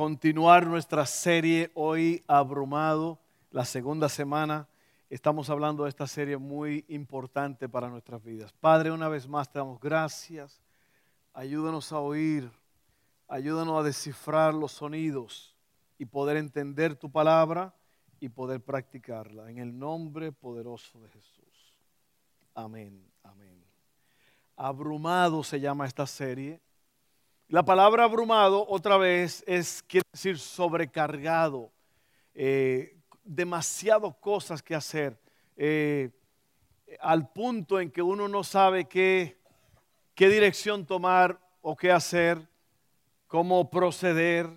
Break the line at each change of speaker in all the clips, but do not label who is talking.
continuar nuestra serie hoy abrumado, la segunda semana. Estamos hablando de esta serie muy importante para nuestras vidas. Padre, una vez más te damos gracias. Ayúdanos a oír, ayúdanos a descifrar los sonidos y poder entender tu palabra y poder practicarla. En el nombre poderoso de Jesús. Amén, amén. Abrumado se llama esta serie la palabra abrumado otra vez es, quiere decir sobrecargado, eh, demasiado cosas que hacer, eh, al punto en que uno no sabe qué, qué dirección tomar o qué hacer, cómo proceder,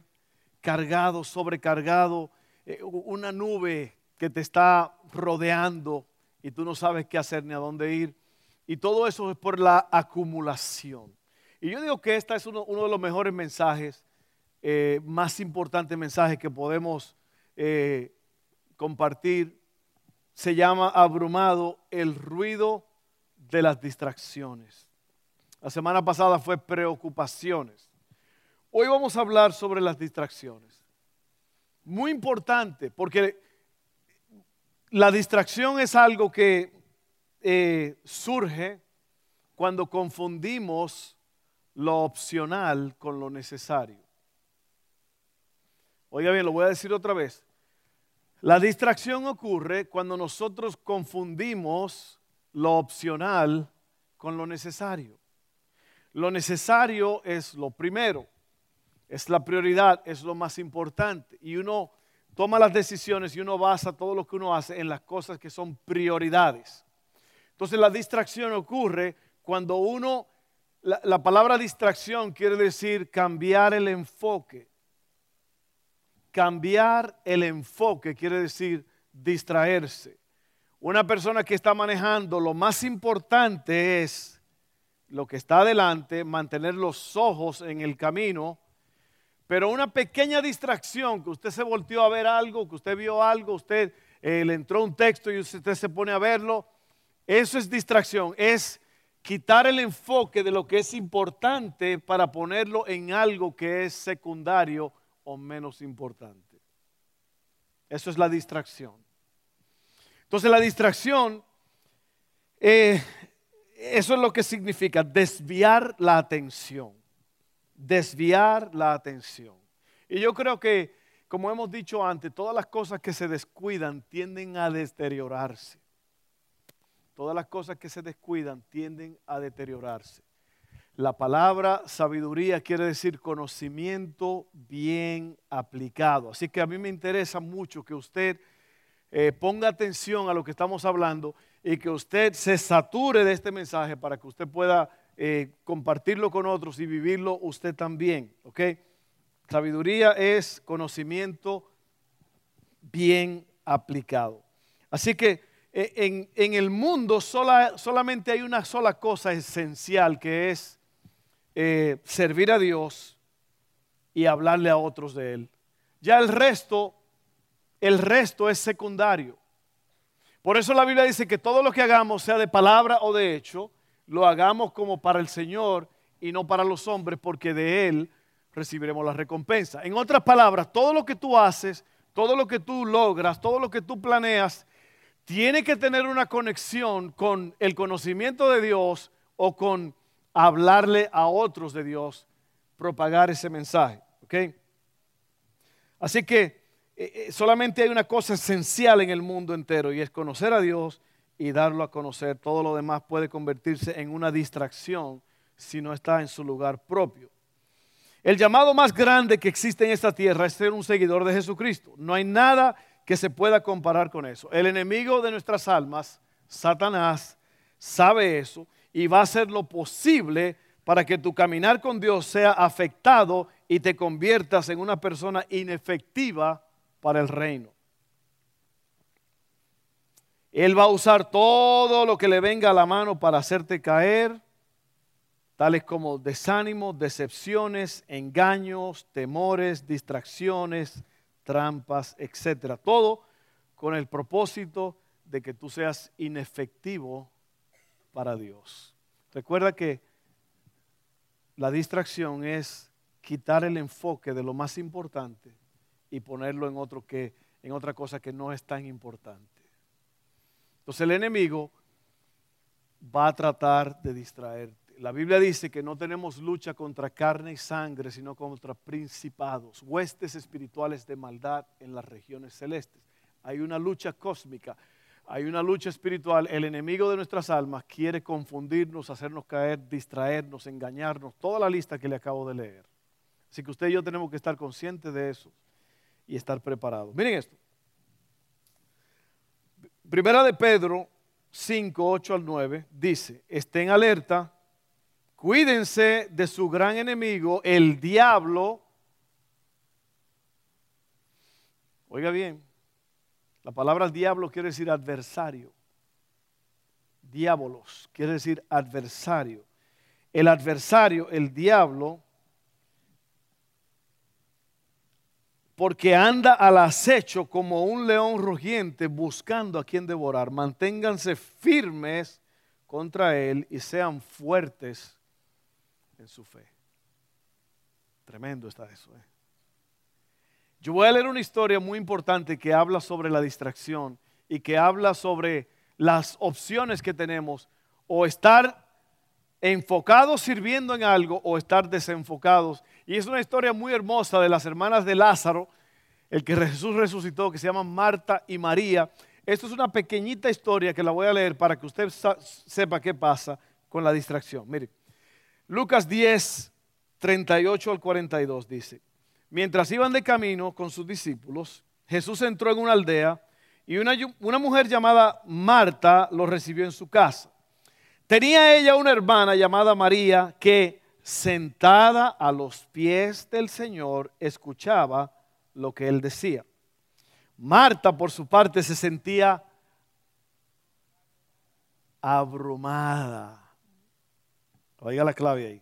cargado, sobrecargado, eh, una nube que te está rodeando y tú no sabes qué hacer ni a dónde ir. Y todo eso es por la acumulación. Y yo digo que este es uno, de los mejores mensajes, eh, más importantes mensajes que podemos eh, compartir. Se llama abrumado el ruido de las distracciones. La semana pasada fue preocupaciones. Hoy vamos a hablar sobre las distracciones. Muy importante, porque la distracción es algo que eh, surge cuando confundimos lo opcional con lo necesario. Oiga bien, lo voy a decir otra vez. La distracción ocurre cuando nosotros confundimos lo opcional con lo necesario. Lo necesario es lo primero, es la prioridad, es lo más importante. Y uno toma las decisiones y uno basa todo lo que uno hace en las cosas que son prioridades. Entonces la distracción ocurre cuando uno la, palabra distracción quiere decir cambiar el enfoque. Cambiar el enfoque quiere decir distraerse. Una persona que está manejando, lo más importante es lo que está adelante, mantener los ojos en el camino, pero una pequeña distracción, que usted se volteó a ver algo, que usted vio algo, usted eh, le entró un texto y usted se pone a verlo, eso es distracción, es quitar el enfoque de lo que es importante para ponerlo en algo que es secundario o menos importante. Eso es la distracción. Entonces la distracción, eh, eso es lo que significa desviar la atención. Desviar la atención. Y yo creo que, como hemos dicho antes, todas las cosas que se descuidan tienden a deteriorarse todas las cosas que se descuidan tienden a deteriorarse. La palabra sabiduría quiere decir conocimiento bien aplicado. Así que a mí me interesa mucho que usted eh, ponga atención a lo que estamos hablando y que usted se sature de este mensaje para que usted pueda eh, compartirlo con otros y vivirlo usted también. ¿ok? Sabiduría es conocimiento bien aplicado. Así que eh, en, el mundo solamente hay una sola cosa esencial que es eh, servir a Dios y hablarle a otros de Él. Ya el resto, el resto es secundario. Por eso la Biblia dice que todo lo que hagamos, sea de palabra o de hecho, lo hagamos como para el Señor y no para los hombres, porque de Él recibiremos la recompensa. En otras palabras, todo lo que tú haces, todo lo que tú logras, todo lo que tú planeas, tiene que tener una conexión con el conocimiento de Dios o con hablarle a otros de Dios, propagar ese mensaje. Así que eh, eh, solamente hay una cosa esencial en el mundo entero y es conocer a Dios y darlo a conocer. Todo lo demás puede convertirse en una distracción si no está en su lugar propio. El llamado más grande que existe en esta tierra es ser un seguidor de Jesucristo. No hay nada que se pueda comparar con eso. El enemigo de nuestras almas, Satanás, sabe eso y va a hacer lo posible para que tu caminar con Dios sea afectado y te conviertas en una persona inefectiva para el reino. Él va a usar todo lo que le venga a la mano para hacerte caer, tales como desánimos, decepciones, engaños, temores, distracciones, trampas, etc. Todo con el propósito de que tú seas inefectivo para Dios. Recuerda que la distracción es quitar el enfoque de lo más importante y ponerlo en otro que en otra cosa que no es tan importante. Entonces el enemigo va a tratar de distraerte. La Biblia dice que no tenemos lucha contra carne y sangre, sino contra principados, huestes espirituales de maldad en las regiones celestes. Hay una lucha cósmica, hay una lucha espiritual. El enemigo de nuestras almas quiere confundirnos, hacernos caer, distraernos, engañarnos, toda la lista que le acabo de leer. Así que usted y yo tenemos que estar conscientes de eso y estar preparados. Miren esto. Primera de Pedro 5, 8 al 9 dice, estén alerta, cuídense de su gran enemigo, el diablo. Oiga bien, la palabra diablo quiere decir adversario. Diabolos quiere decir adversario. El adversario, el diablo, porque anda al acecho como un león rugiente buscando a quien devorar. Manténganse firmes contra él y sean fuertes en su fe. Tremendo está eso. ¿eh? Yo voy a leer una historia muy importante que habla sobre la distracción y que habla sobre las opciones que tenemos o estar enfocados sirviendo en algo o estar desenfocados y es una historia muy hermosa de las hermanas de Lázaro, el que Jesús resucitó, que se llaman Marta y María. Esto es una pequeñita historia que la voy a leer para que usted sepa qué pasa con la distracción. Mire, Lucas 10, 38 al 42 dice, mientras iban de camino con sus discípulos, Jesús entró en una aldea y una, una mujer llamada Marta lo recibió en su casa. Tenía ella una hermana llamada María que sentada a los pies del Señor, escuchaba lo que él decía. Marta, por su parte, se sentía abrumada. Oiga la clave ahí.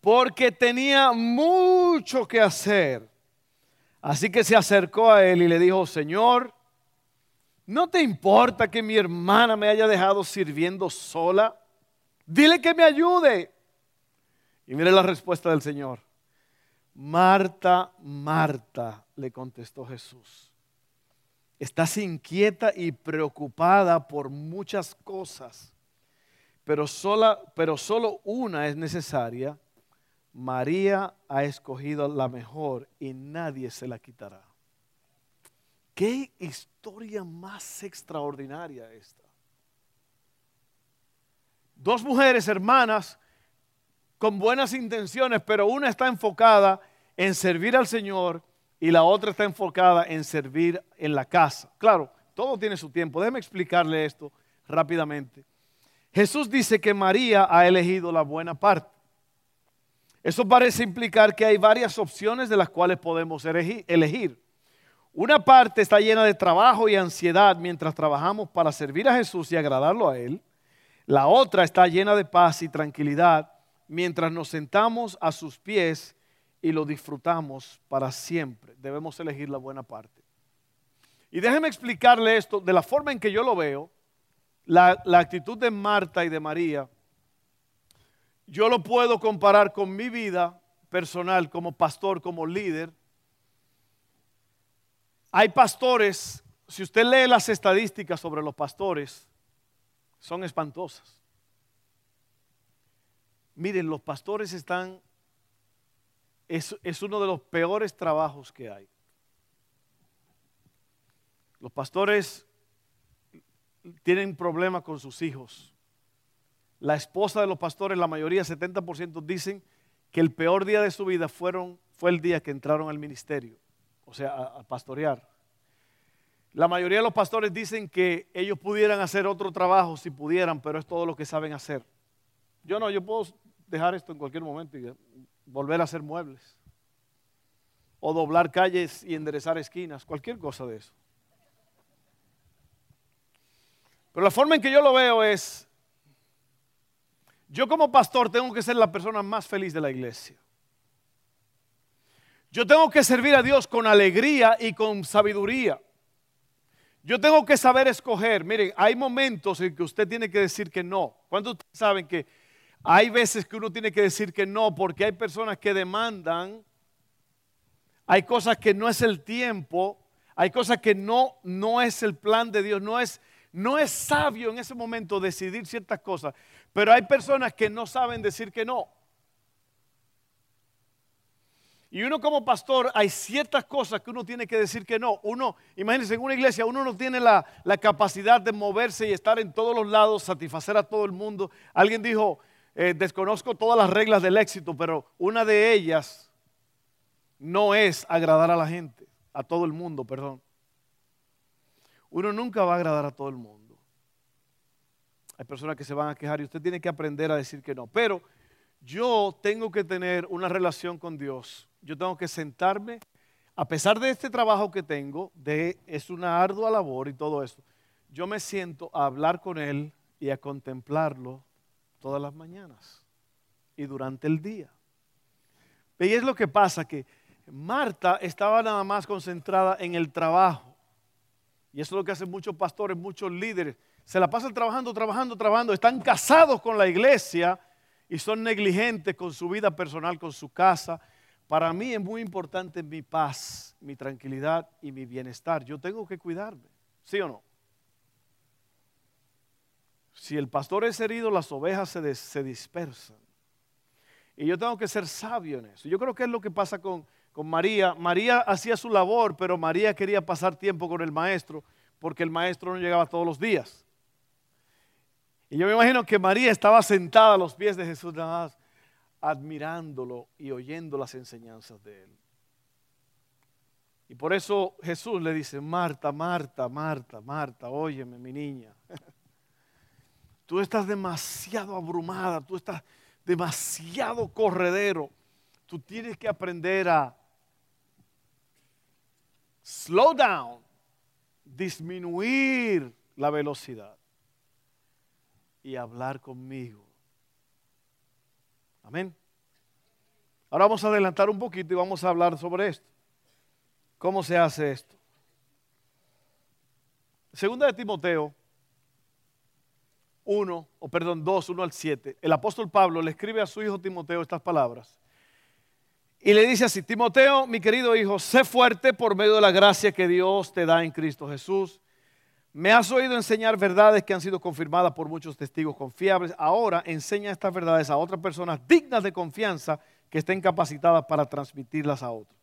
Porque tenía mucho que hacer. Así que se acercó a él y le dijo, Señor, ¿no te importa que mi hermana me haya dejado sirviendo sola? Dile que me ayude. Y mire la respuesta del Señor. Marta, Marta, le contestó Jesús. Estás inquieta y preocupada por muchas cosas, pero, sola, pero solo una es necesaria. María ha escogido la mejor y nadie se la quitará. Qué historia más extraordinaria esta. Dos mujeres hermanas con buenas intenciones, pero una está enfocada en servir al Señor y la otra está enfocada en servir en la casa. Claro, todo tiene su tiempo. Déjeme explicarle esto rápidamente. Jesús dice que María ha elegido la buena parte. Eso parece implicar que hay varias opciones de las cuales podemos elegir. Una parte está llena de trabajo y ansiedad mientras trabajamos para servir a Jesús y agradarlo a Él. La otra está llena de paz y tranquilidad mientras nos sentamos a sus pies y lo disfrutamos para siempre. Debemos elegir la buena parte. Y déjeme explicarle esto de la forma en que yo lo veo, la, la actitud de Marta y de María. Yo lo puedo comparar con mi vida personal como pastor, como líder. Hay pastores, si usted lee las estadísticas sobre los pastores, son espantosas. Miren, los pastores están, es, es uno de los peores trabajos que hay. Los pastores tienen problemas con sus hijos. La esposa de los pastores, la mayoría, 70%, dicen que el peor día de su vida fueron, fue el día que entraron al ministerio, o sea, a, a, pastorear. La mayoría de los pastores dicen que ellos pudieran hacer otro trabajo si pudieran, pero es todo lo que saben hacer. Yo no, yo puedo dejar esto en cualquier momento y volver a hacer muebles. O doblar calles y enderezar esquinas, cualquier cosa de eso. Pero la forma en que yo lo veo es, yo como pastor tengo que ser la persona más feliz de la iglesia. Yo tengo que servir a Dios con alegría y con sabiduría. Yo tengo que saber escoger. Miren, hay momentos en que usted tiene que decir que no. ¿Cuántos saben que hay veces que uno tiene que decir que no porque hay personas que demandan, hay cosas que no es el tiempo, hay cosas que no, no es el plan de Dios, no es, no es sabio en ese momento decidir ciertas cosas, pero hay personas que no saben decir que no. Y uno como pastor, hay ciertas cosas que uno tiene que decir que no. Uno, imagínense, en una iglesia uno no tiene la, capacidad de moverse y estar en todos los lados, satisfacer a todo el mundo. Alguien dijo, eh, desconozco todas las reglas del éxito, pero una de ellas no es agradar a la gente, a todo el mundo, perdón. Uno nunca va a agradar a todo el mundo. Hay personas que se van a quejar y usted tiene que aprender a decir que no. Pero yo tengo que tener una relación con Dios yo tengo que sentarme, a pesar de este trabajo que tengo, de, es una ardua labor y todo eso, yo me siento a hablar con Él y a contemplarlo todas las mañanas y durante el día. Y es lo que pasa, que Marta estaba nada más concentrada en el trabajo. Y eso es lo que hacen muchos pastores, muchos líderes. Se la pasan trabajando, trabajando, trabajando. Están casados con la iglesia y son negligentes con su vida personal, con su casa, para mí es muy importante mi paz, mi tranquilidad y mi bienestar. Yo tengo que cuidarme, ¿sí o no? Si el pastor es herido, las ovejas se, dispersan. Y yo tengo que ser sabio en eso. Yo creo que es lo que pasa con, con María. María hacía su labor, pero María quería pasar tiempo con el maestro porque el maestro no llegaba todos los días. Y yo me imagino que María estaba sentada a los pies de Jesús nada más admirándolo y oyendo las enseñanzas de él. Y por eso Jesús le dice, Marta, Marta, Marta, Marta, óyeme mi niña. Tú estás demasiado abrumada, tú estás demasiado corredero. Tú tienes que aprender a slow down, disminuir la velocidad y hablar conmigo Amén. Ahora vamos a adelantar un poquito y vamos a hablar sobre esto. ¿Cómo se hace esto? Segunda de Timoteo 1, o perdón, 2, 1 al 7. El apóstol Pablo le escribe a su hijo Timoteo estas palabras. Y le dice así, Timoteo, mi querido hijo, sé fuerte por medio de la gracia que Dios te da en Cristo Jesús. Me has oído enseñar verdades que han sido confirmadas por muchos testigos confiables. Ahora enseña estas verdades a otras personas dignas de confianza que estén capacitadas para transmitirlas a otros.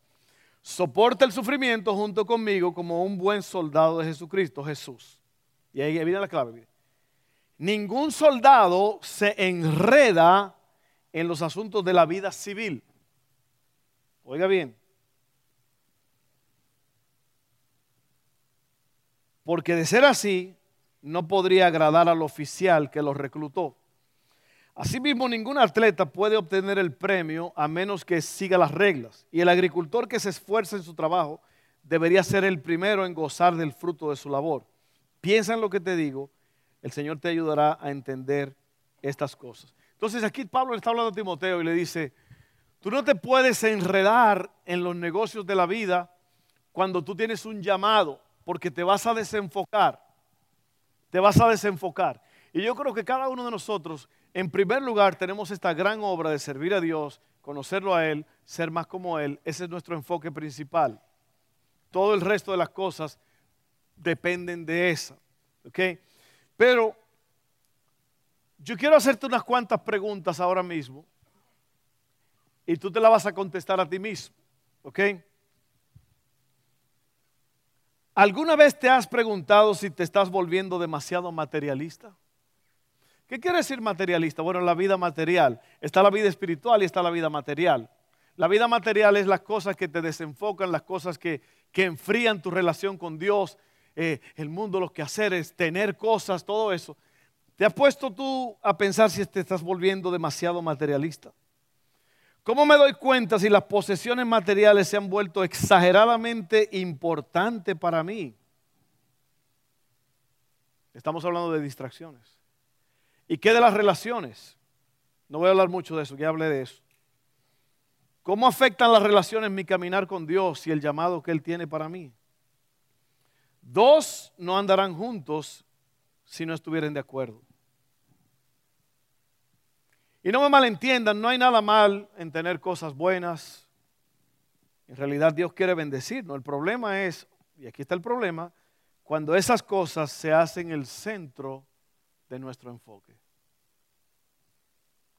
Soporta el sufrimiento junto conmigo como un buen soldado de Jesucristo, Jesús. Y ahí viene la clave. Ningún soldado se enreda en los asuntos de la vida civil. Oiga bien, porque de ser así, no podría agradar al oficial que lo reclutó. Asimismo, ningún atleta puede obtener el premio a menos que siga las reglas. Y el agricultor que se esfuerza en su trabajo debería ser el primero en gozar del fruto de su labor. Piensa en lo que te digo, el Señor te ayudará a entender estas cosas. Entonces aquí Pablo le está hablando a Timoteo y le dice, tú no te puedes enredar en los negocios de la vida cuando tú tienes un llamado porque te vas a desenfocar. Te vas a desenfocar. Y yo creo que cada uno de nosotros, en primer lugar, tenemos esta gran obra de servir a Dios, conocerlo a Él, ser más como Él. Ese es nuestro enfoque principal. Todo el resto de las cosas dependen de esa. ¿Ok? Pero yo quiero hacerte unas cuantas preguntas ahora mismo y tú te las vas a contestar a ti mismo. ¿Ok? ¿Alguna vez te has preguntado si te estás volviendo demasiado materialista? ¿Qué quiere decir materialista? Bueno, la vida material. Está la vida espiritual y está la vida material. La vida material es las cosas que te desenfocan, las cosas que, enfrían tu relación con Dios, eh, el mundo, los quehaceres, tener cosas, todo eso. ¿Te has puesto tú a pensar si te estás volviendo demasiado materialista? ¿Cómo me doy cuenta si las posesiones materiales se han vuelto exageradamente importantes para mí? Estamos hablando de distracciones. ¿Y qué de las relaciones? No voy a hablar mucho de eso, ya hablé de eso. ¿Cómo afectan las relaciones mi caminar con Dios y el llamado que Él tiene para mí? Dos no andarán juntos si no estuvieren de acuerdo. Y no me malentiendan, no hay nada mal en tener cosas buenas. En realidad Dios quiere bendecirnos. El problema es, y aquí está el problema, cuando esas cosas se hacen el centro de nuestro enfoque.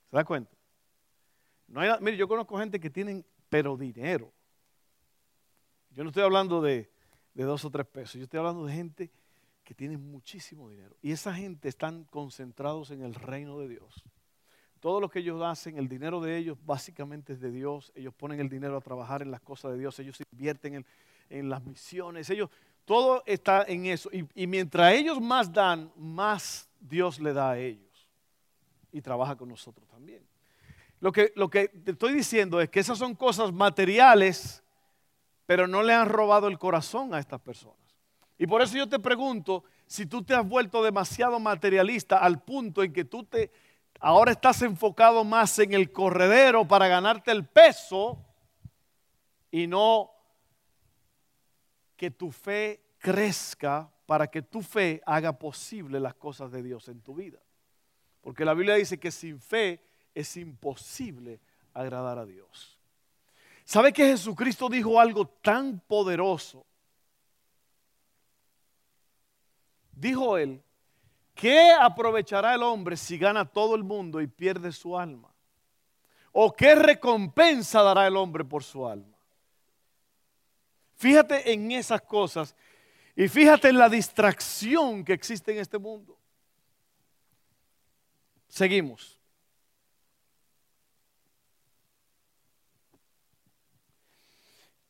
¿Se da cuenta? No hay, mire, yo conozco gente que tienen, pero dinero. Yo no estoy hablando de, de dos o tres pesos, yo estoy hablando de gente que tiene muchísimo dinero. Y esa gente están concentrados en el reino de Dios. Todo lo que ellos hacen, el dinero de ellos básicamente es de Dios. Ellos ponen el dinero a trabajar en las cosas de Dios. Ellos invierten en, las misiones. Ellos, todo está en eso. Y, y, mientras ellos más dan, más Dios le da a ellos. Y trabaja con nosotros también. Lo que, lo que te estoy diciendo es que esas son cosas materiales, pero no le han robado el corazón a estas personas. Y por eso yo te pregunto si tú te has vuelto demasiado materialista al punto en que tú te Ahora estás enfocado más en el corredero para ganarte el peso y no que tu fe crezca para que tu fe haga posible las cosas de Dios en tu vida. Porque la Biblia dice que sin fe es imposible agradar a Dios. ¿Sabe que Jesucristo dijo algo tan poderoso? Dijo él, ¿Qué aprovechará el hombre si gana todo el mundo y pierde su alma? ¿O qué recompensa dará el hombre por su alma? Fíjate en esas cosas y fíjate en la distracción que existe en este mundo. Seguimos.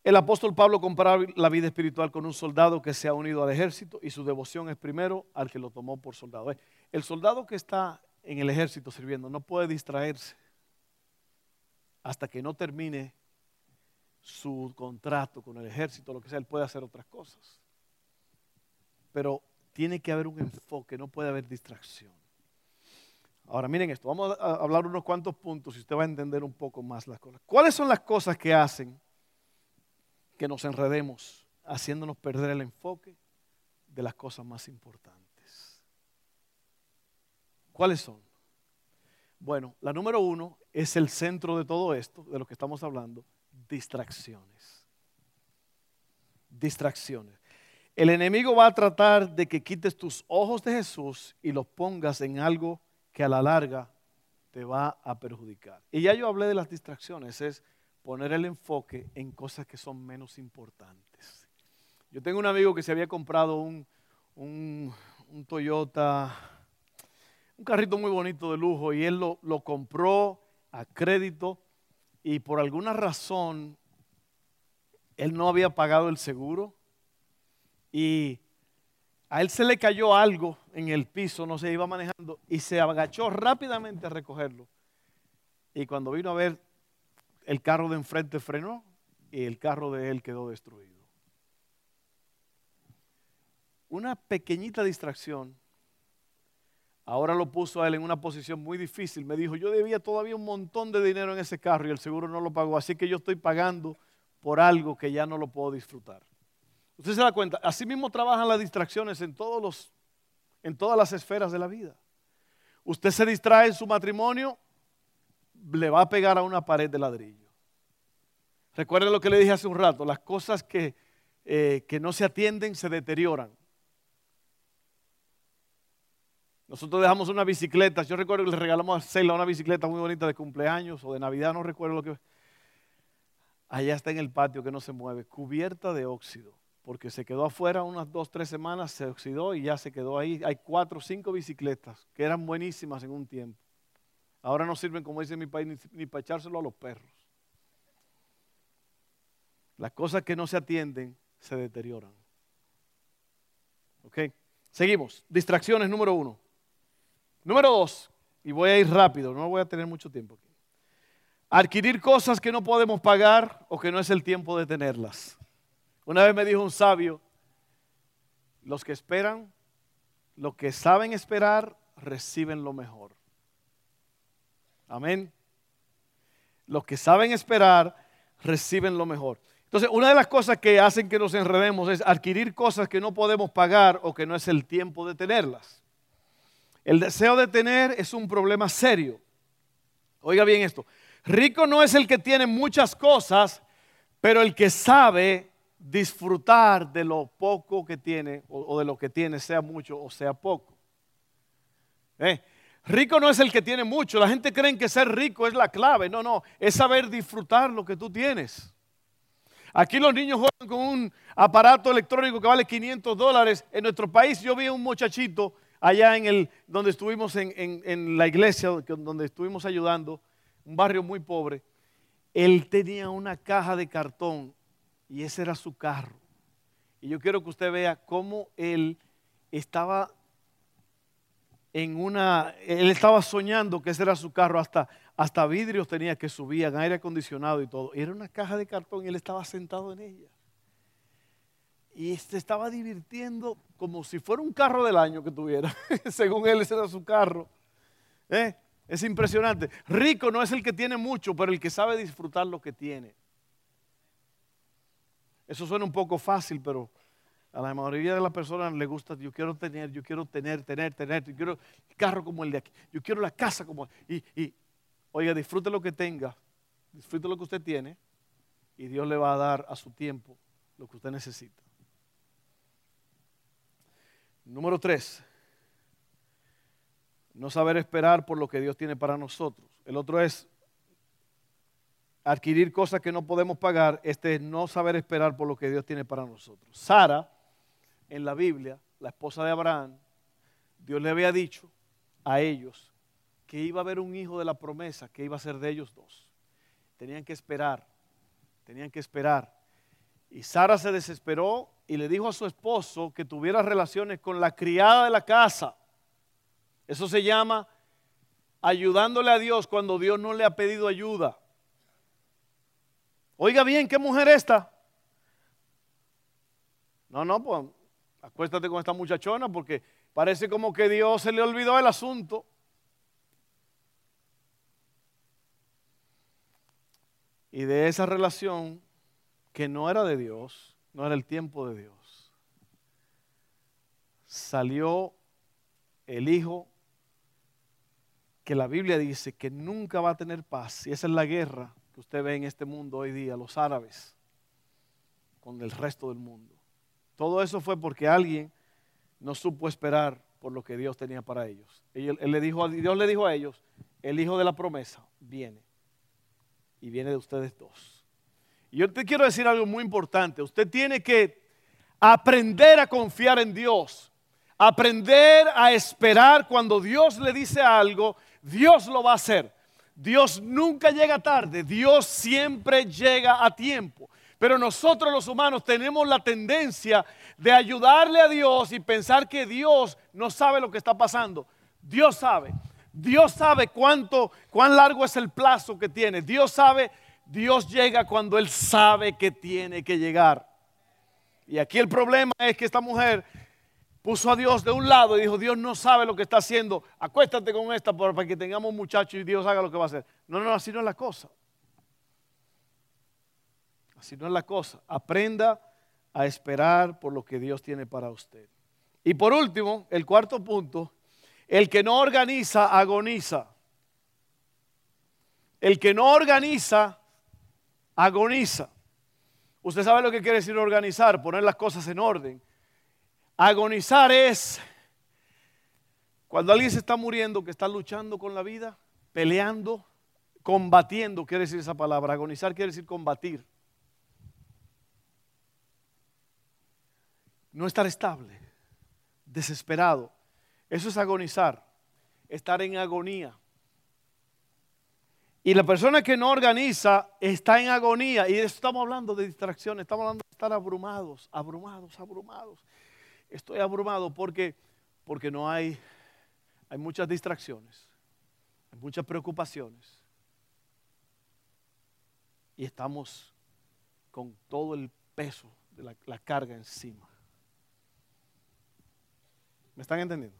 El apóstol Pablo compara la vida espiritual con un soldado que se ha unido al ejército y su devoción es primero al que lo tomó por soldado. El soldado que está en el ejército sirviendo no puede distraerse hasta que no termine su contrato con el ejército, lo que sea, él puede hacer otras cosas. Pero tiene que haber un enfoque, no puede haber distracción. Ahora miren esto, vamos a hablar unos cuantos puntos y usted va a entender un poco más las cosas. ¿Cuáles son las cosas que hacen? Que nos enredemos haciéndonos perder el enfoque de las cosas más importantes. ¿Cuáles son? Bueno, la número uno es el centro de todo esto, de lo que estamos hablando, distracciones. Distracciones. El enemigo va a tratar de que quites tus ojos de Jesús y los pongas en algo que a la larga te va a perjudicar. Y ya yo hablé de las distracciones, es poner el enfoque en cosas que son menos importantes. Yo tengo un amigo que se había comprado un, un, Toyota, un carrito muy bonito de lujo, y él lo, lo compró a crédito y por alguna razón él no había pagado el seguro y a él se le cayó algo en el piso, no se iba manejando y se agachó rápidamente a recogerlo. Y cuando vino a ver, el carro de enfrente frenó y el carro de él quedó destruido. Una pequeñita distracción ahora lo puso a él en una posición muy difícil. Me dijo, yo debía todavía un montón de dinero en ese carro y el seguro no lo pagó, así que yo estoy pagando por algo que ya no lo puedo disfrutar. Usted se da cuenta, así mismo trabajan las distracciones en, todos los, en todas las esferas de la vida. Usted se distrae en su matrimonio, le va a pegar a una pared de ladrillo. Recuerden lo que le dije hace un rato, las cosas que, eh, que no se atienden se deterioran. Nosotros dejamos una bicicleta, yo recuerdo que le regalamos a Cela una bicicleta muy bonita de cumpleaños o de Navidad, no recuerdo lo que... Allá está en el patio que no se mueve, cubierta de óxido, porque se quedó afuera unas dos, tres semanas, se oxidó y ya se quedó ahí. Hay cuatro, cinco bicicletas que eran buenísimas en un tiempo. Ahora no sirven, como dice mi país, ni, para echárselo a los perros. Las cosas que no se atienden se deterioran. ¿Ok? Seguimos. Distracciones número uno. Número dos, y voy a ir rápido, no voy a tener mucho tiempo aquí. Adquirir cosas que no podemos pagar o que no es el tiempo de tenerlas. Una vez me dijo un sabio, los que esperan los que saben esperar reciben lo mejor. Amén. Los que saben esperar reciben lo mejor. Entonces, una de las cosas que hacen que nos enredemos es adquirir cosas que no podemos pagar o que no es el tiempo de tenerlas. El deseo de tener es un problema serio. Oiga bien esto. Rico no es el que tiene muchas cosas, pero el que sabe disfrutar de lo poco que tiene o, de lo que tiene, sea mucho o sea poco. ¿Eh? Rico no es el que tiene mucho. La gente cree que ser rico es la clave. No, no, es saber disfrutar lo que tú tienes. Aquí los niños juegan con un aparato electrónico que vale 500 dólares. En nuestro país yo vi a un muchachito allá en el, donde estuvimos en, la iglesia, donde estuvimos ayudando, un barrio muy pobre. Él tenía una caja de cartón y ese era su carro. Y yo quiero que usted vea cómo él estaba en una, él estaba soñando que ese era su carro, hasta, hasta vidrios tenía que subían, aire acondicionado y todo. Era una caja de cartón y él estaba sentado en ella. Y se estaba divirtiendo como si fuera un carro del año que tuviera. Según él, ese era su carro. ¿Eh? Es impresionante. Rico no es el que tiene mucho, pero el que sabe disfrutar lo que tiene. Eso suena un poco fácil, pero a la mayoría de las personas les gusta, yo quiero tener, yo quiero tener, tener, tener, yo quiero el carro como el de aquí, yo quiero la casa como... Y, y oiga, disfrute lo que tenga, disfrute lo que usted tiene y Dios le va a dar a su tiempo lo que usted necesita. Número tres, no saber esperar por lo que Dios tiene para nosotros. El otro es adquirir cosas que no podemos pagar. Este es no saber esperar por lo que Dios tiene para nosotros. Sara en la Biblia, la esposa de Abraham, Dios le había dicho a ellos que iba a haber un hijo de la promesa, que iba a ser de ellos dos. Tenían que esperar, tenían que esperar. Y Sara se desesperó y le dijo a su esposo que tuviera relaciones con la criada de la casa. Eso se llama ayudándole a Dios cuando Dios no le ha pedido ayuda. Oiga bien, ¿qué mujer esta? No, no, pues acuéstate con esta muchachona porque parece como que Dios se le olvidó el asunto. Y de esa relación que no era de Dios, no era el tiempo de Dios, salió el hijo que la Biblia dice que nunca va a tener paz. Y esa es la guerra que usted ve en este mundo hoy día, los árabes, con el resto del mundo. Todo eso fue porque alguien no supo esperar por lo que Dios tenía para ellos. Dios le dijo a ellos, el hijo de la promesa viene y viene de ustedes dos. Y yo te quiero decir algo muy importante. Usted tiene que aprender a confiar en Dios, aprender a esperar cuando Dios le dice algo, Dios lo va a hacer. Dios nunca llega tarde, Dios siempre llega a tiempo. Pero nosotros los humanos tenemos la tendencia de ayudarle a Dios y pensar que Dios no sabe lo que está pasando. Dios sabe. Dios sabe cuánto, cuán largo es el plazo que tiene. Dios sabe, Dios llega cuando Él sabe que tiene que llegar. Y aquí el problema es que esta mujer puso a Dios de un lado y dijo, Dios no sabe lo que está haciendo, acuéstate con esta para que tengamos muchachos y Dios haga lo que va a hacer. No, no, así no es la cosa. Así no es la cosa. Aprenda a esperar por lo que Dios tiene para usted. Y por último, el cuarto punto, el que no organiza, agoniza. El que no organiza, agoniza. Usted sabe lo que quiere decir organizar, poner las cosas en orden. Agonizar es cuando alguien se está muriendo, que está luchando con la vida, peleando, combatiendo, quiere decir esa palabra. Agonizar quiere decir combatir. No estar estable, desesperado. Eso es agonizar, estar en agonía. Y la persona que no organiza está en agonía. Y estamos hablando de distracciones, estamos hablando de estar abrumados, abrumados, abrumados. Estoy abrumado porque, porque no hay, hay muchas distracciones, hay muchas preocupaciones. Y estamos con todo el peso de la carga encima. ¿Me están entendiendo?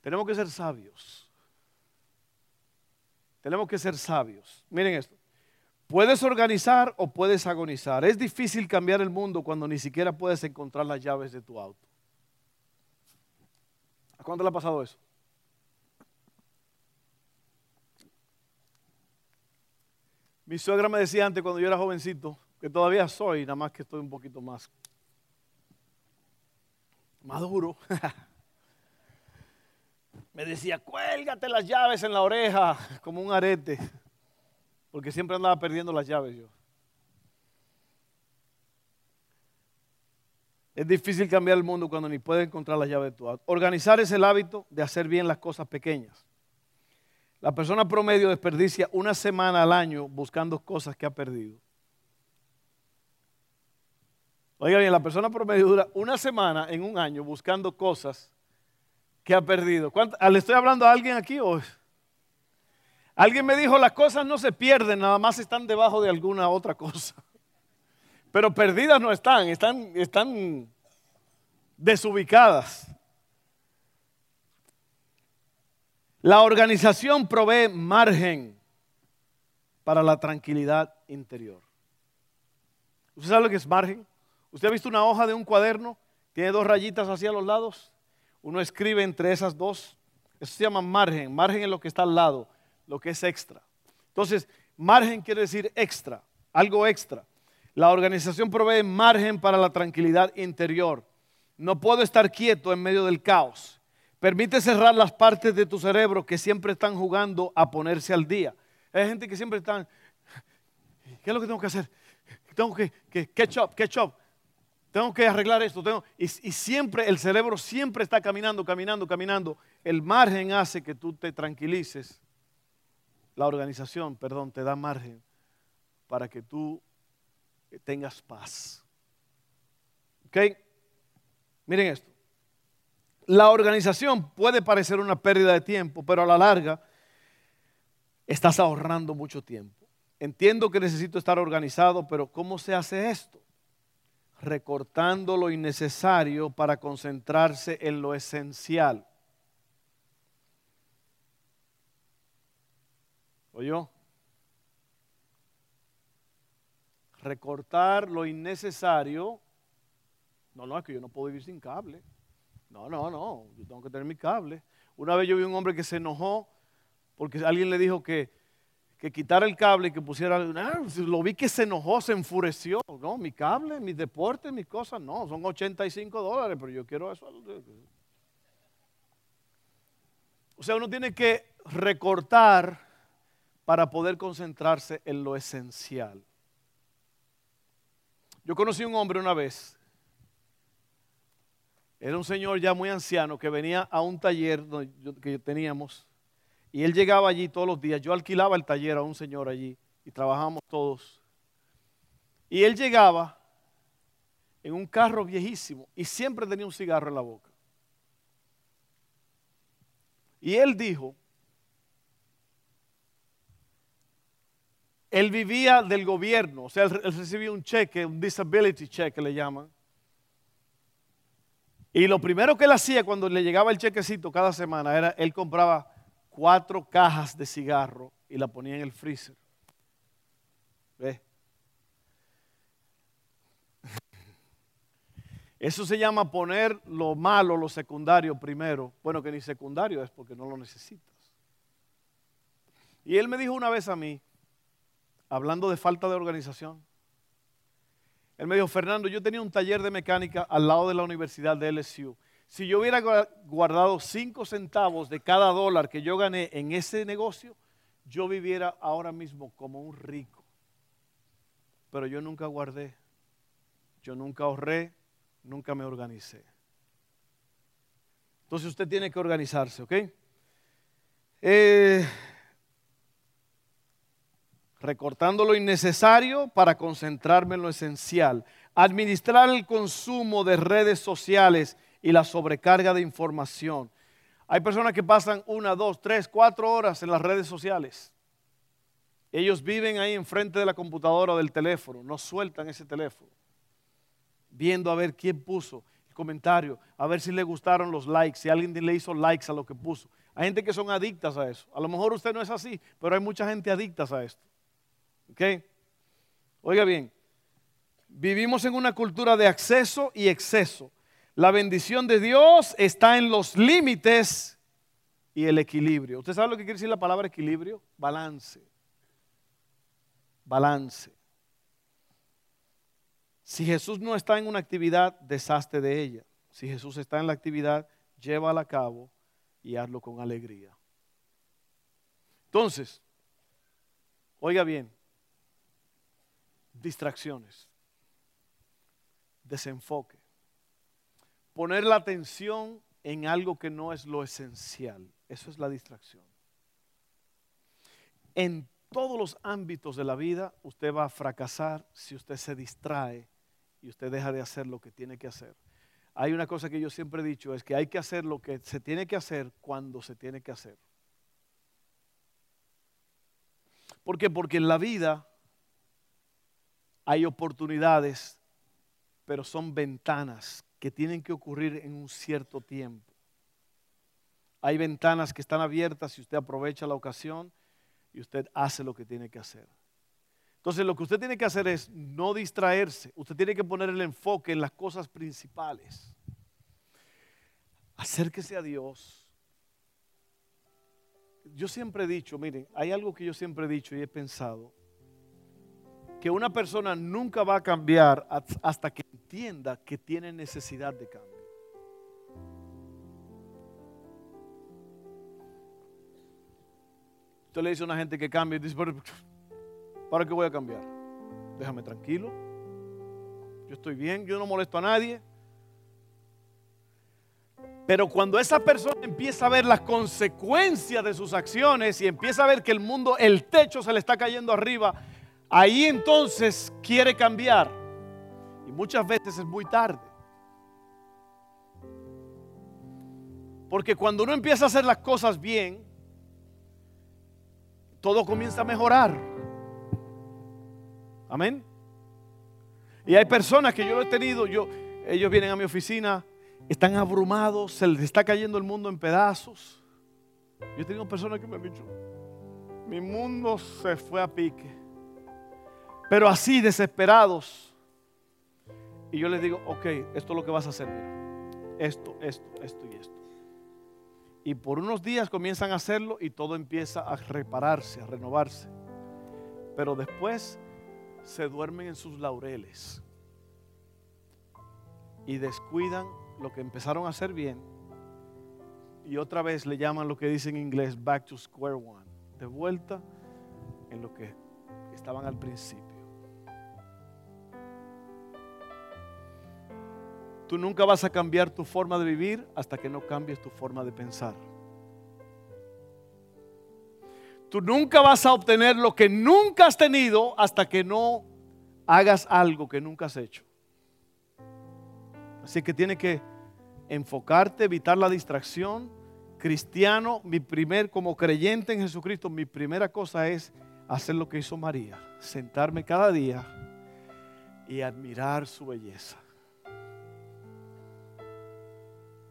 Tenemos que ser sabios. Tenemos que ser sabios. Miren esto. Puedes organizar o puedes agonizar. Es difícil cambiar el mundo cuando ni siquiera puedes encontrar las llaves de tu auto. ¿A cuánto le ha pasado eso? Mi suegra me decía antes cuando yo era jovencito, que todavía soy, nada más que estoy un poquito más maduro. me decía, cuélgate las llaves en la oreja como un arete, porque siempre andaba perdiendo las llaves yo. Es difícil cambiar el mundo cuando ni puedes encontrar las llaves de tu auto. Organizar es el hábito de hacer bien las cosas pequeñas. La persona promedio desperdicia una semana al año buscando cosas que ha perdido. Oiga bien, la persona promedio dura una semana en un año buscando cosas que ha perdido. Ah, ¿Le estoy hablando a alguien aquí hoy? Alguien me dijo, las cosas no se pierden, nada más están debajo de alguna otra cosa. Pero perdidas no están, están, están desubicadas. La organización provee margen para la tranquilidad interior. ¿Usted sabe lo que es margen? ¿Usted ha visto una hoja de un cuaderno? Tiene dos rayitas hacia los lados. Uno escribe entre esas dos. Eso se llama margen. Margen es lo que está al lado, lo que es extra. Entonces, margen quiere decir extra, algo extra. La organización provee margen para la tranquilidad interior. No puedo estar quieto en medio del caos. Permite cerrar las partes de tu cerebro que siempre están jugando a ponerse al día. Hay gente que siempre están, ¿qué es lo que tengo que hacer? Tengo que, que catch up, catch up. Tengo que arreglar esto. Tengo, y, y siempre, el cerebro siempre está caminando, caminando, caminando. El margen hace que tú te tranquilices. La organización, perdón, te da margen para que tú tengas paz. ¿Ok? Miren esto. La organización puede parecer una pérdida de tiempo, pero a la larga estás ahorrando mucho tiempo. Entiendo que necesito estar organizado, pero ¿cómo se hace esto? Recortando lo innecesario para concentrarse en lo esencial. ¿Oyó? Recortar lo innecesario. No, no, es que yo no puedo vivir sin cable. No, no, no, yo tengo que tener mi cable. Una vez yo vi un hombre que se enojó porque alguien le dijo que, que quitara el cable y que pusiera... Ah, lo vi que se enojó, se enfureció. No, mi cable, mis deportes, mis cosas, no, son 85 dólares, pero yo quiero eso. O sea, uno tiene que recortar para poder concentrarse en lo esencial. Yo conocí un hombre una vez era un señor ya muy anciano que venía a un taller que teníamos y él llegaba allí todos los días. Yo alquilaba el taller a un señor allí y trabajábamos todos. Y él llegaba en un carro viejísimo y siempre tenía un cigarro en la boca. Y él dijo, él vivía del gobierno, o sea, él recibía un cheque, un disability check que le llaman, y lo primero que él hacía cuando le llegaba el chequecito cada semana era, él compraba cuatro cajas de cigarro y la ponía en el freezer. ¿Ve? Eso se llama poner lo malo, lo secundario primero. Bueno, que ni secundario es porque no lo necesitas. Y él me dijo una vez a mí, hablando de falta de organización, él me dijo, Fernando, yo tenía un taller de mecánica al lado de la universidad de LSU. Si yo hubiera guardado cinco centavos de cada dólar que yo gané en ese negocio, yo viviera ahora mismo como un rico. Pero yo nunca guardé, yo nunca ahorré, nunca me organicé. Entonces usted tiene que organizarse, ¿ok? Eh, recortando lo innecesario para concentrarme en lo esencial. Administrar el consumo de redes sociales y la sobrecarga de información. Hay personas que pasan una, dos, tres, cuatro horas en las redes sociales. Ellos viven ahí enfrente de la computadora o del teléfono, no sueltan ese teléfono, viendo a ver quién puso. comentarios, a ver si le gustaron los likes, si alguien le hizo likes a lo que puso. Hay gente que son adictas a eso. A lo mejor usted no es así, pero hay mucha gente adicta a esto. ¿Ok? Oiga bien, vivimos en una cultura de acceso y exceso. La bendición de Dios está en los límites y el equilibrio. ¿Usted sabe lo que quiere decir la palabra equilibrio? Balance. Balance. Si Jesús no está en una actividad, deshazte de ella. Si Jesús está en la actividad, llévala a cabo y hazlo con alegría. Entonces, oiga bien, distracciones, desenfoque, poner la atención en algo que no es lo esencial, eso es la distracción. En todos los ámbitos de la vida usted va a fracasar si usted se distrae y usted deja de hacer lo que tiene que hacer hay una cosa que yo siempre he dicho, es que hay que hacer lo que se tiene que hacer cuando se tiene que hacer. ¿Por qué? Porque en la vida hay oportunidades, pero son ventanas que tienen que ocurrir en un cierto tiempo. Hay ventanas que están abiertas si usted aprovecha la ocasión y usted hace lo que tiene que hacer. Entonces lo que usted tiene que hacer es no distraerse. Usted tiene que poner el enfoque en las cosas principales. Acérquese a Dios. Yo siempre he dicho, miren, hay algo que yo siempre he dicho y he pensado, que una persona nunca va a cambiar hasta que entienda que tiene necesidad de cambio. Usted le dice a una gente que cambie y dice, ¿Para qué voy a cambiar? Déjame tranquilo. Yo estoy bien, yo no molesto a nadie. Pero cuando esa persona empieza a ver las consecuencias de sus acciones y empieza a ver que el mundo, el techo se le está cayendo arriba, ahí entonces quiere cambiar. Y muchas veces es muy tarde. Porque cuando uno empieza a hacer las cosas bien, todo comienza a mejorar. Amén. Y hay personas que yo lo he tenido, yo, ellos vienen a mi oficina, están abrumados, se les está cayendo el mundo en pedazos. Yo he tenido personas que me han dicho, mi mundo se fue a pique. Pero así, desesperados. Y yo les digo, ok, esto es lo que vas a hacer. Esto, esto, esto y esto. Y por unos días comienzan a hacerlo y todo empieza a repararse, a renovarse. Pero después se duermen en sus laureles y descuidan lo que empezaron a hacer bien y otra vez le llaman lo que dice en inglés back to square one, de vuelta en lo que estaban al principio. Tú nunca vas a cambiar tu forma de vivir hasta que no cambies tu forma de pensar. Tú nunca vas a obtener lo que nunca has tenido hasta que no hagas algo que nunca has hecho. Así que tienes que enfocarte, evitar la distracción. Cristiano, mi primer, como creyente en Jesucristo, mi primera cosa es hacer lo que hizo María, sentarme cada día y admirar su belleza.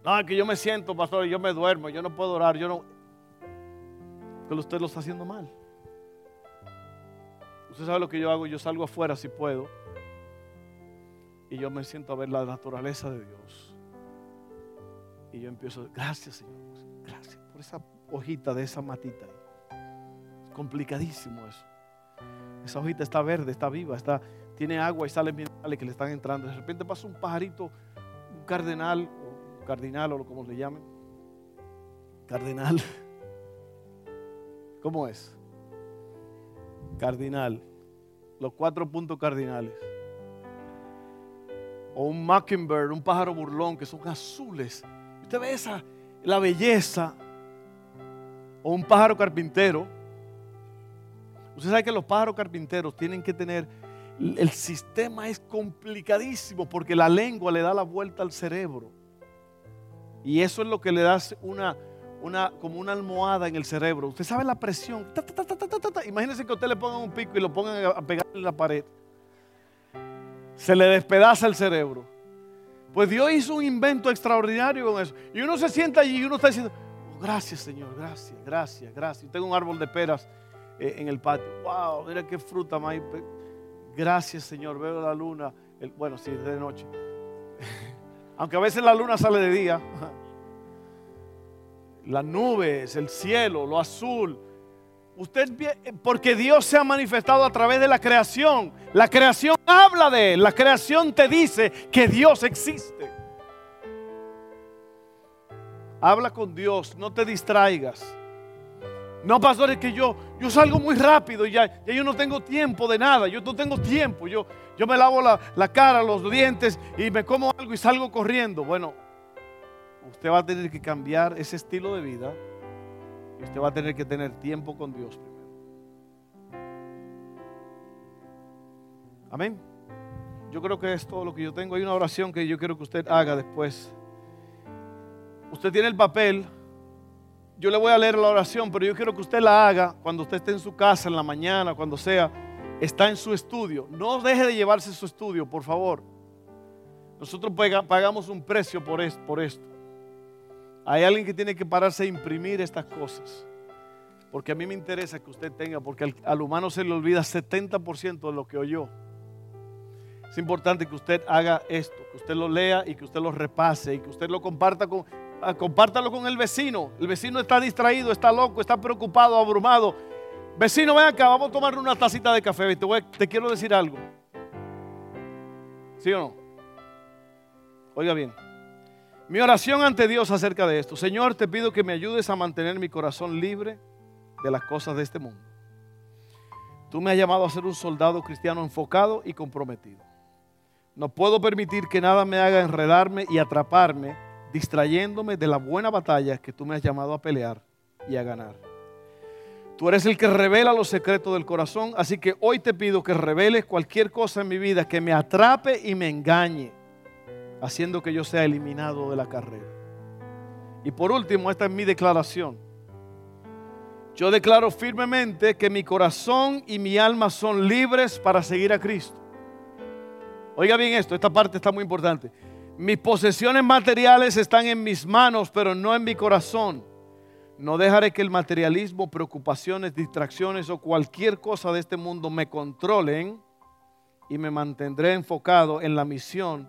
No, que yo me siento, pastor, yo me duermo, yo no puedo orar, yo no que usted lo está haciendo mal. Usted sabe lo que yo hago, yo salgo afuera si puedo y yo me siento a ver la naturaleza de Dios. Y yo empiezo, gracias Señor, gracias por esa hojita de esa matita. Complicadísimo eso. Esa hojita está verde, está viva, está, tiene agua y salen minerales que le están entrando. De repente pasa un pajarito, un cardenal, cardinal o como le llamen. Cardenal. ¿Cómo es? Cardinal. Los cuatro puntos cardinales. O un mockingbird, un pájaro burlón, que son azules. Usted ve esa, la belleza. O un pájaro carpintero. Usted sabe que los pájaros carpinteros tienen que tener, el sistema es complicadísimo porque la lengua le da la vuelta al cerebro. Y eso es lo que le da una, una, como una almohada en el cerebro. Usted sabe la presión. Imagínense que usted le pongan un pico y lo pongan a pegar en la pared. Se le despedaza el cerebro. Pues Dios hizo un invento extraordinario con eso. Y uno se sienta allí y uno está diciendo, oh, gracias Señor, gracias, gracias, gracias. Tengo un árbol de peras eh, en el patio. Wow, mira qué fruta más. Gracias Señor, veo la luna. bueno, sí, es de noche. Aunque a veces la luna sale de día. Las nubes, el cielo, lo azul. Usted, porque Dios se ha manifestado a través de la creación. La creación habla de Él. La creación te dice que Dios existe. Habla con Dios, no te distraigas. No, pastor, es que yo, yo salgo muy rápido y ya, yo no tengo tiempo de nada. Yo no tengo tiempo. Yo, yo me lavo la, la cara, los dientes y me como algo y salgo corriendo. Bueno, usted va a tener que cambiar ese estilo de vida y usted va a tener que tener tiempo con Dios primero. Amén. Yo creo que es todo lo que yo tengo. Hay una oración que yo quiero que usted haga después. Usted tiene el papel. Yo le voy a leer la oración, pero yo quiero que usted la haga cuando usted esté en su casa, en la mañana, cuando sea, está en su estudio. No deje de llevarse su estudio, por favor. Nosotros pagamos un precio por esto. Hay alguien que tiene que pararse a imprimir estas cosas. Porque a mí me interesa que usted tenga, porque al, humano se le olvida 70% de lo que oyó. Es importante que usted haga esto, que usted lo lea y que usted lo repase y que usted lo comparta con, compártalo con el vecino. El vecino está distraído, está loco, está preocupado, abrumado. Vecino, ven acá, vamos a tomar una tacita de café. Te, te quiero decir algo. ¿Sí o no? Oiga bien. Mi oración ante Dios acerca de esto. Señor, te pido que me ayudes a mantener mi corazón libre de las cosas de este mundo. Tú me has llamado a ser un soldado cristiano enfocado y comprometido. No puedo permitir que nada me haga enredarme y atraparme, distrayéndome de la buena batalla que tú me has llamado a pelear y a ganar. Tú eres el que revela los secretos del corazón, así que hoy te pido que reveles cualquier cosa en mi vida que me atrape y me engañe haciendo que yo sea eliminado de la carrera. Y por último, esta es mi declaración. Yo declaro firmemente que mi corazón y mi alma son libres para seguir a Cristo. Oiga bien esto, esta parte está muy importante. Mis posesiones materiales están en mis manos, pero no en mi corazón. No dejaré que el materialismo, preocupaciones, distracciones o cualquier cosa de este mundo me controlen y me mantendré enfocado en la misión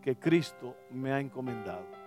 que Cristo me ha encomendado.